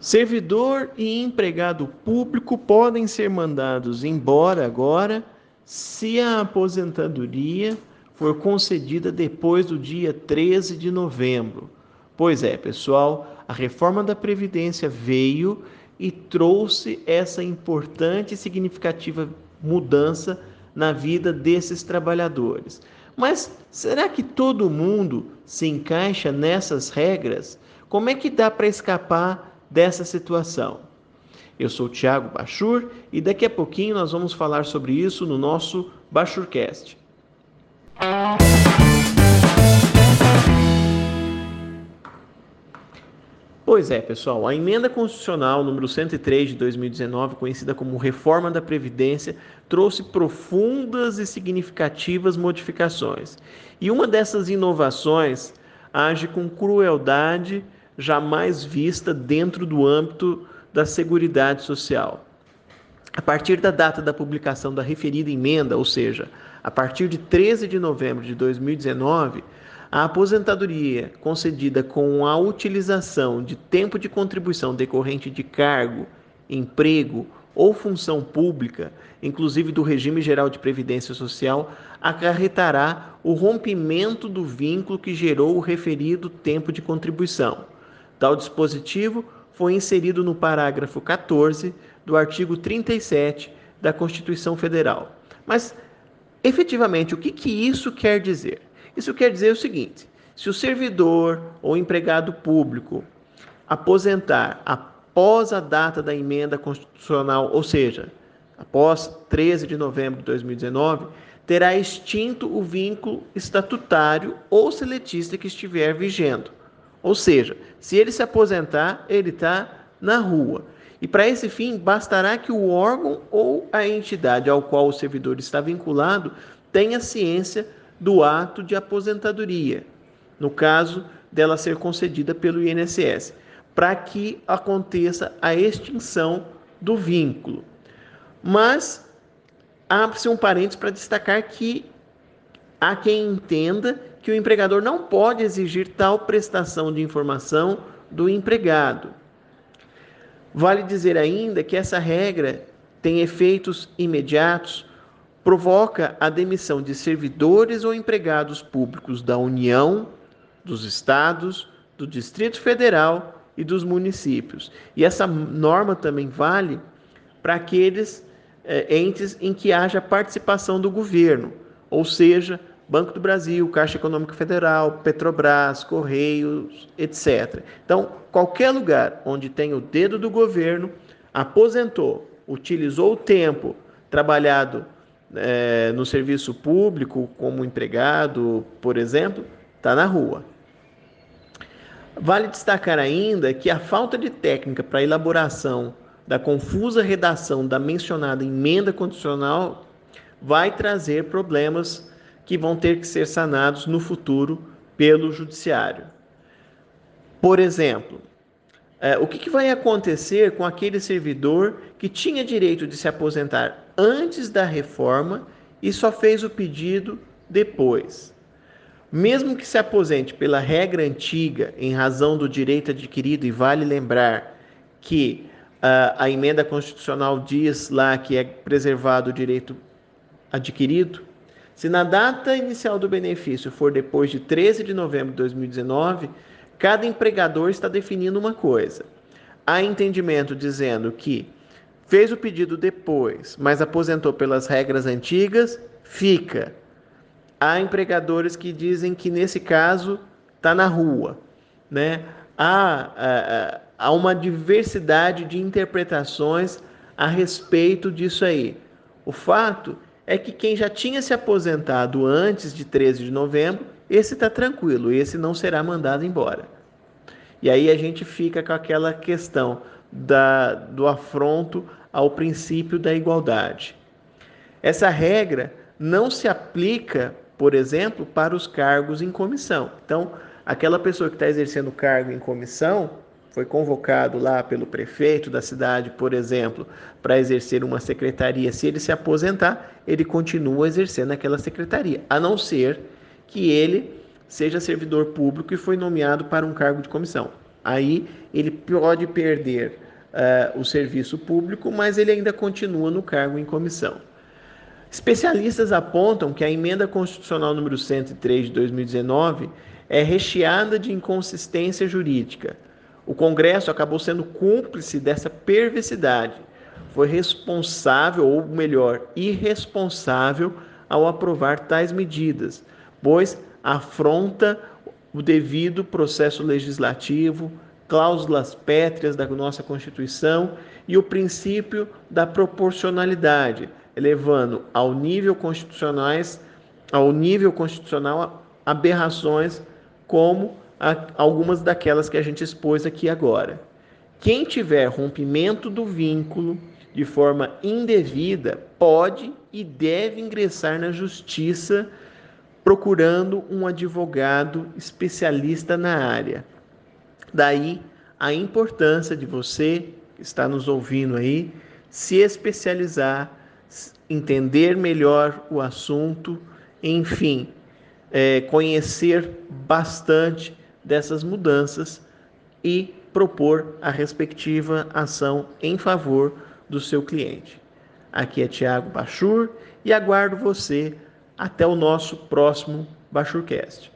Servidor e empregado público podem ser mandados embora agora se a aposentadoria for concedida depois do dia 13 de novembro. Pois é, pessoal, a reforma da Previdência veio e trouxe essa importante e significativa mudança na vida desses trabalhadores. Mas será que todo mundo se encaixa nessas regras? Como é que dá para escapar dessa situação. Eu sou Tiago Bachur e daqui a pouquinho nós vamos falar sobre isso no nosso Bachurcast. Pois é, pessoal, a emenda constitucional número 103 de 2019, conhecida como Reforma da Previdência, trouxe profundas e significativas modificações. E uma dessas inovações age com crueldade jamais vista dentro do âmbito da Seguridade Social. A partir da data da publicação da referida emenda, ou seja, a partir de 13 de novembro de 2019, a aposentadoria concedida com a utilização de tempo de contribuição decorrente de cargo, emprego ou função pública, inclusive do regime geral de previdência social, acarretará o rompimento do vínculo que gerou o referido tempo de contribuição. Tal dispositivo foi inserido no parágrafo 14 do artigo 37 da Constituição Federal. Mas, efetivamente, o que, que isso quer dizer? Isso quer dizer o seguinte: se o servidor ou empregado público aposentar após a data da emenda constitucional, ou seja, após 13 de novembro de 2019, terá extinto o vínculo estatutário ou seletista que estiver vigendo. Ou seja, se ele se aposentar, ele está na rua. E para esse fim, bastará que o órgão ou a entidade ao qual o servidor está vinculado tenha ciência do ato de aposentadoria, no caso dela ser concedida pelo INSS, para que aconteça a extinção do vínculo. Mas abre-se um parênteses para destacar que há quem entenda que o empregador não pode exigir tal prestação de informação do empregado. Vale dizer ainda que essa regra tem efeitos imediatos, provoca a demissão de servidores ou empregados públicos da União, dos estados, do Distrito Federal e dos municípios. E essa norma também vale para aqueles é, entes em que haja participação do governo, ou seja, Banco do Brasil, Caixa Econômica Federal, Petrobras, Correios, etc. Então, qualquer lugar onde tem o dedo do governo, aposentou, utilizou o tempo trabalhado é, no serviço público, como empregado, por exemplo, está na rua. Vale destacar ainda que a falta de técnica para elaboração da confusa redação da mencionada emenda condicional vai trazer problemas que vão ter que ser sanados no futuro pelo judiciário. Por exemplo, é, o que, vai acontecer com aquele servidor que tinha direito de se aposentar antes da reforma e só fez o pedido depois? Mesmo que se aposente pela regra antiga em razão do direito adquirido, e vale lembrar que uh, a emenda constitucional diz lá que é preservado o direito adquirido, se na data inicial do benefício for depois de 13 de novembro de 2019, cada empregador está definindo uma coisa. Há entendimento dizendo que fez o pedido depois, mas aposentou pelas regras antigas, fica. Há empregadores que dizem que nesse caso está na rua, né? Há, há, há uma diversidade de interpretações a respeito disso aí. O fato é que quem já tinha se aposentado antes de 13 de novembro, esse está tranquilo, esse não será mandado embora. E aí a gente fica com aquela questão da, do afronto ao princípio da igualdade. Essa regra não se aplica, por exemplo, para os cargos em comissão. Então, aquela pessoa que está exercendo cargo em comissão, foi convocado lá pelo prefeito da cidade, por exemplo, para exercer uma secretaria, se ele se aposentar, ele continua exercendo aquela secretaria, a não ser que ele seja servidor público e foi nomeado para um cargo de comissão. Aí ele pode perder uh, o serviço público, mas ele ainda continua no cargo em comissão. Especialistas apontam que a emenda constitucional número 103 de 2019 é recheada de inconsistência jurídica. O Congresso acabou sendo cúmplice dessa perversidade. Foi responsável, ou melhor, irresponsável, ao aprovar tais medidas, pois afronta o devido processo legislativo, cláusulas pétreas da nossa Constituição e o princípio da proporcionalidade, elevando ao nível constitucionais ao nível constitucional aberrações como algumas daquelas que a gente expôs aqui agora. Quem tiver rompimento do vínculo de forma indevida pode e deve ingressar na justiça procurando um advogado especialista na área. Daí a importância de você que está nos ouvindo aí se especializar, entender melhor o assunto, enfim, é, conhecer bastante dessas mudanças e propor a respectiva ação em favor do seu cliente. Aqui é Tiago Bachur e aguardo você até o nosso próximo Bachurcast.